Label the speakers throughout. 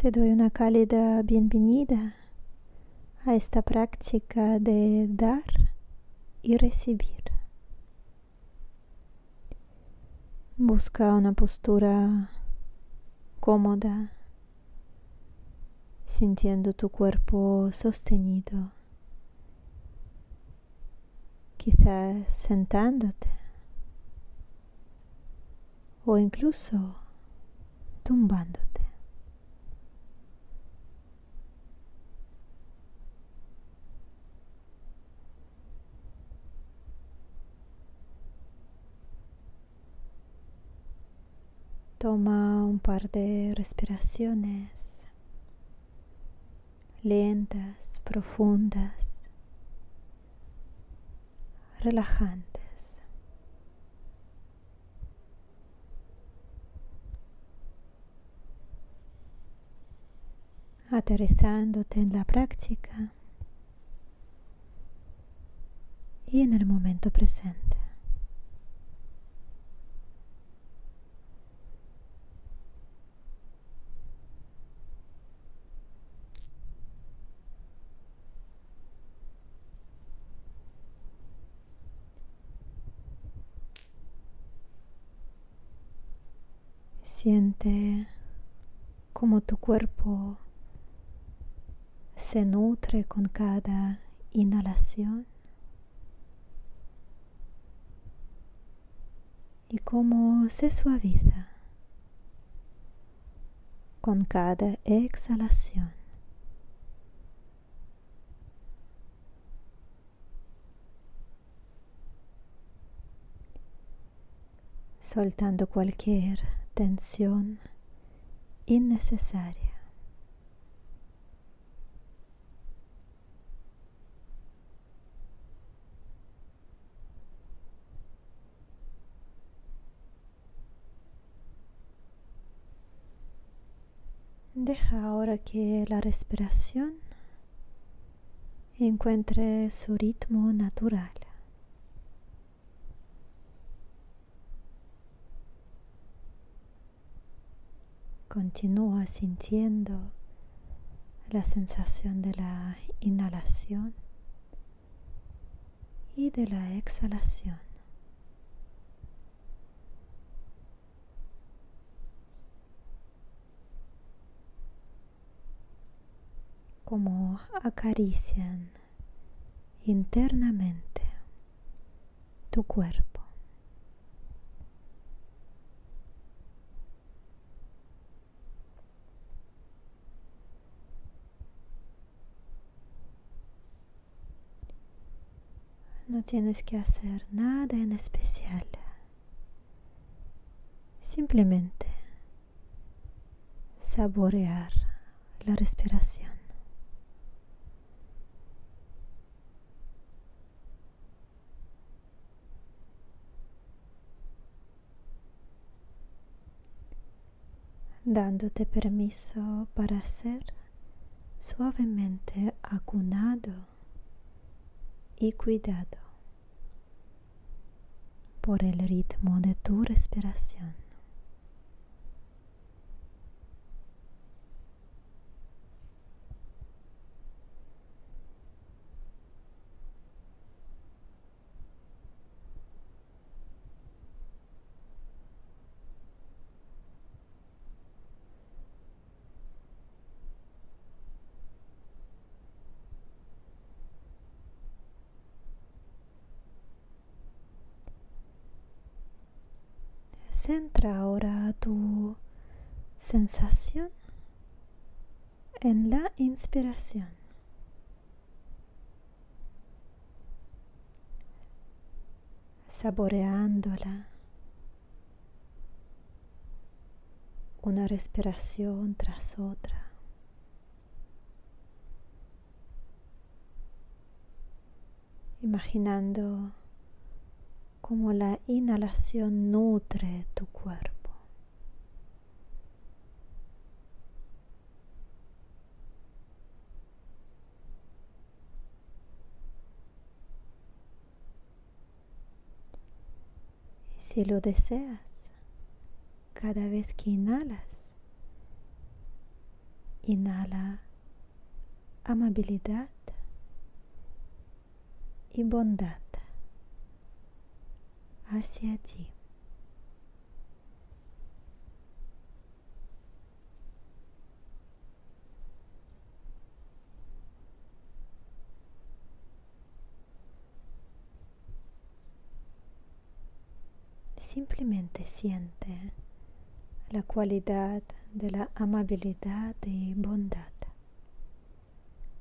Speaker 1: Te doy una cálida bienvenida a esta práctica de dar y recibir. Busca una postura cómoda, sintiendo tu cuerpo sostenido, quizás sentándote o incluso tumbándote. Toma un par de respiraciones lentas, profundas, relajantes. Aterrizándote en la práctica y en el momento presente. Siente como tu cuerpo se nutre con cada inhalación y cómo se suaviza con cada exhalación. soltando cualquier tensión innecesaria. Deja ahora que la respiración encuentre su ritmo natural. Continúa sintiendo la sensación de la inhalación y de la exhalación. como acarician internamente tu cuerpo. No tienes que hacer nada en especial. Simplemente saborear la respiración. dándote permiso para ser suavemente acunado y cuidado por el ritmo de tu respiración. Centra ahora tu sensación en la inspiración. Saboreándola. Una respiración tras otra. Imaginando como la inhalación nutre tu cuerpo. Y si lo deseas, cada vez que inhalas, inhala amabilidad y bondad hacia ti. Simplemente siente la cualidad de la amabilidad y bondad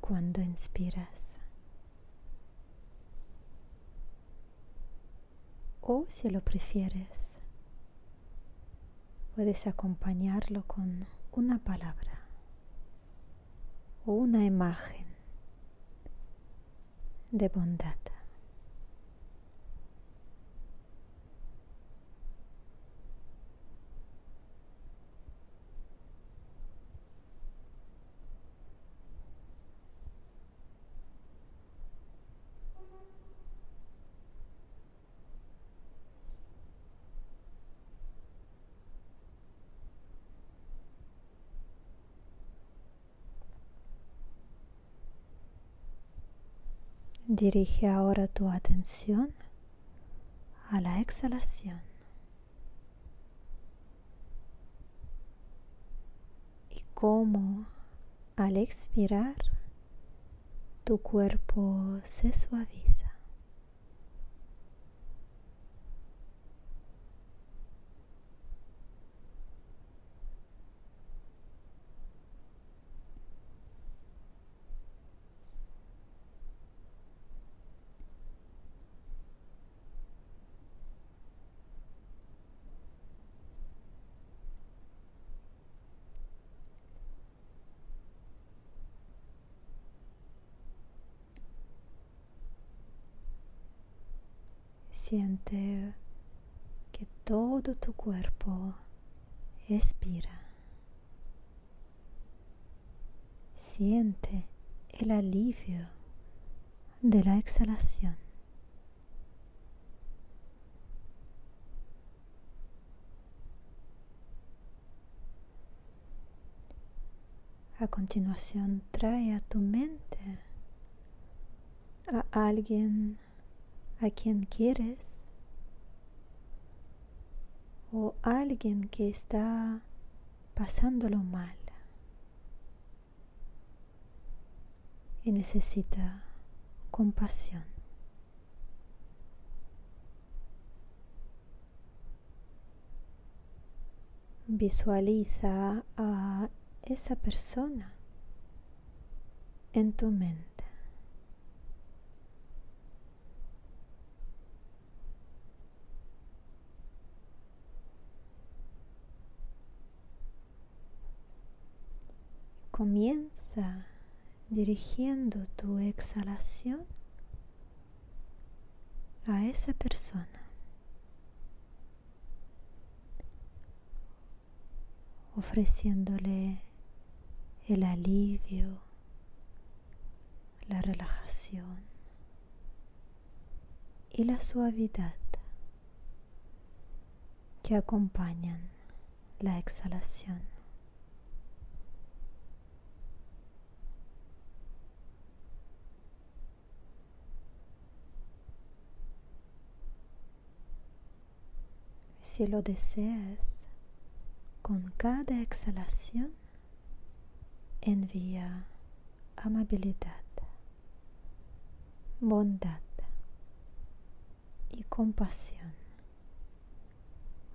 Speaker 1: cuando inspiras. O si lo prefieres, puedes acompañarlo con una palabra o una imagen de bondad. Dirige ahora tu atención a la exhalación. Y cómo al expirar tu cuerpo se suaviza. Siente que todo tu cuerpo expira. Siente el alivio de la exhalación. A continuación, trae a tu mente a alguien a quien quieres o alguien que está pasándolo mal y necesita compasión. Visualiza a esa persona en tu mente. Comienza dirigiendo tu exhalación a esa persona. ofreciéndole el alivio, la relajación y la suavidad que acompañan la exhalación. Si lo deseas, con cada exhalación envía amabilidad, bondad y compasión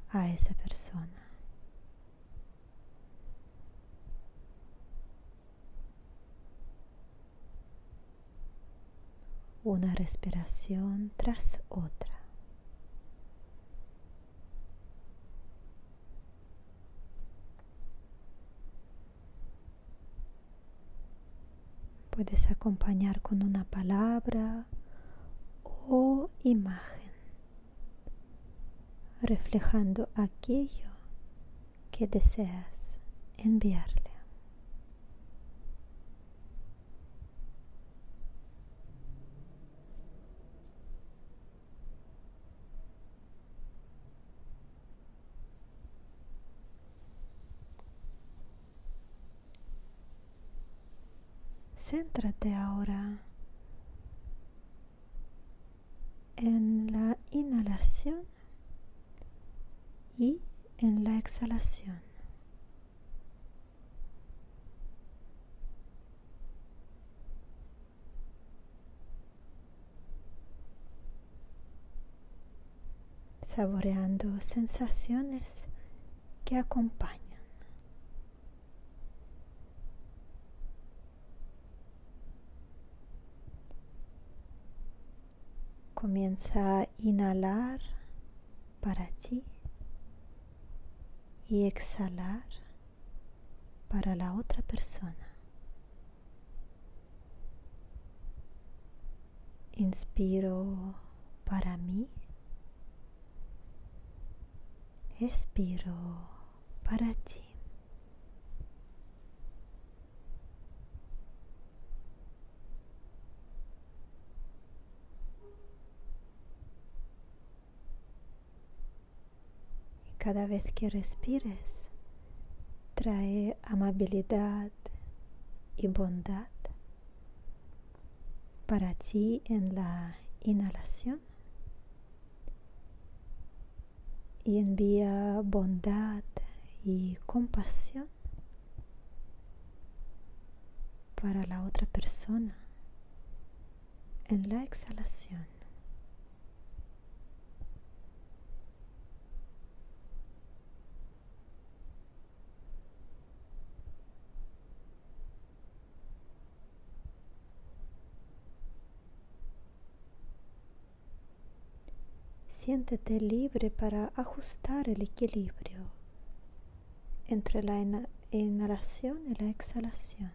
Speaker 1: a esa persona. Una respiración tras otra. Puedes acompañar con una palabra o imagen, reflejando aquello que deseas enviarle. Céntrate ahora en la inhalación y en la exhalación. saboreando sensaciones que acompañan. Comienza a inhalar para ti y exhalar para la otra persona. Inspiro para mí. Expiro para ti. Cada vez que respires, trae amabilidad y bondad para ti en la inhalación y envía bondad y compasión para la otra persona en la exhalación. Siéntete libre para ajustar el equilibrio entre la inhalación y la exhalación.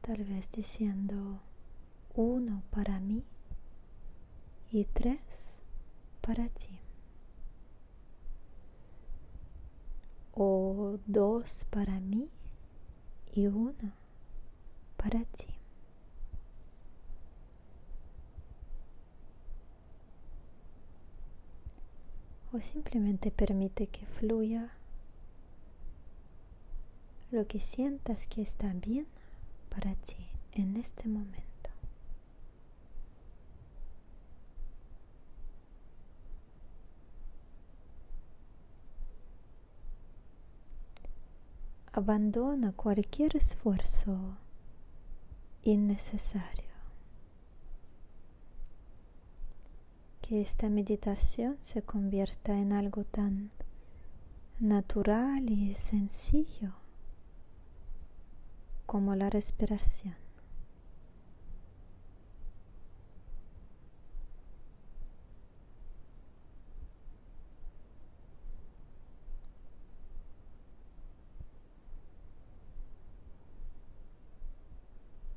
Speaker 1: Tal vez diciendo uno para mí y tres para ti. O dos para mí y uno para ti. O simplemente permite que fluya lo que sientas que está bien para ti en este momento. Abandona cualquier esfuerzo innecesario. Que esta meditación se convierta en algo tan natural y sencillo como la respiración.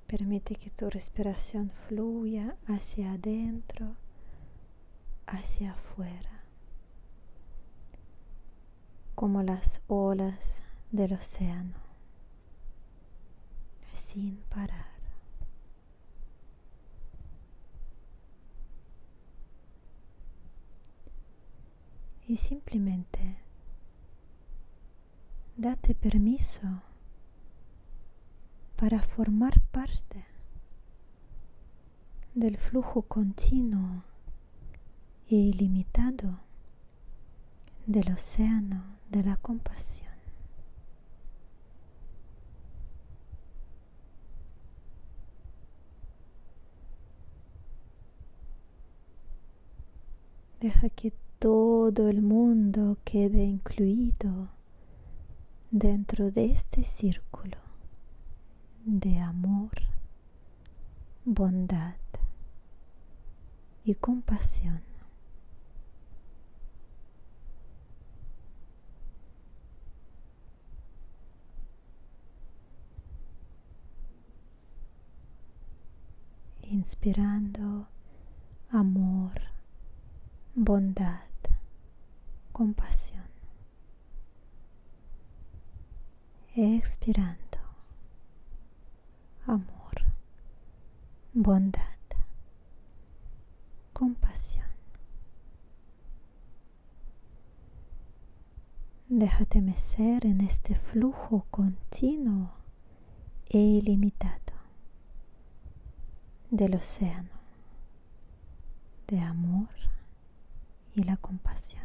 Speaker 1: Permite que tu respiración fluya hacia adentro hacia afuera, como las olas del océano, sin parar. Y simplemente date permiso para formar parte del flujo continuo ilimitado del océano de la compasión. Deja que todo el mundo quede incluido dentro de este círculo de amor, bondad y compasión. Inspirando amor, bondad, compasión. Expirando amor, bondad, compasión. Déjate mecer en este flujo continuo e ilimitado del océano de amor y la compasión.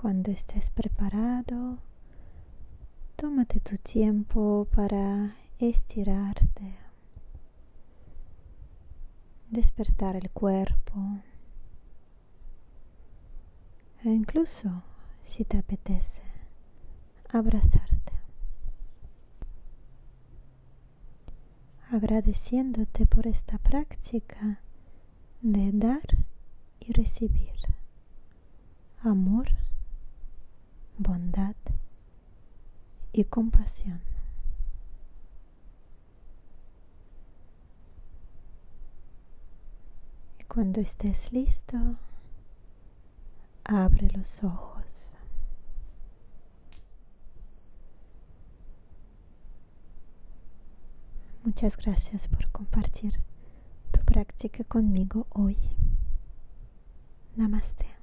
Speaker 1: Cuando estés preparado, tómate tu tiempo para estirarte, despertar el cuerpo e incluso, si te apetece, abrazarte. Agradeciéndote por esta práctica de dar y recibir amor bondad y compasión. Y cuando estés listo, abre los ojos. Muchas gracias por compartir tu práctica conmigo hoy. Namaste.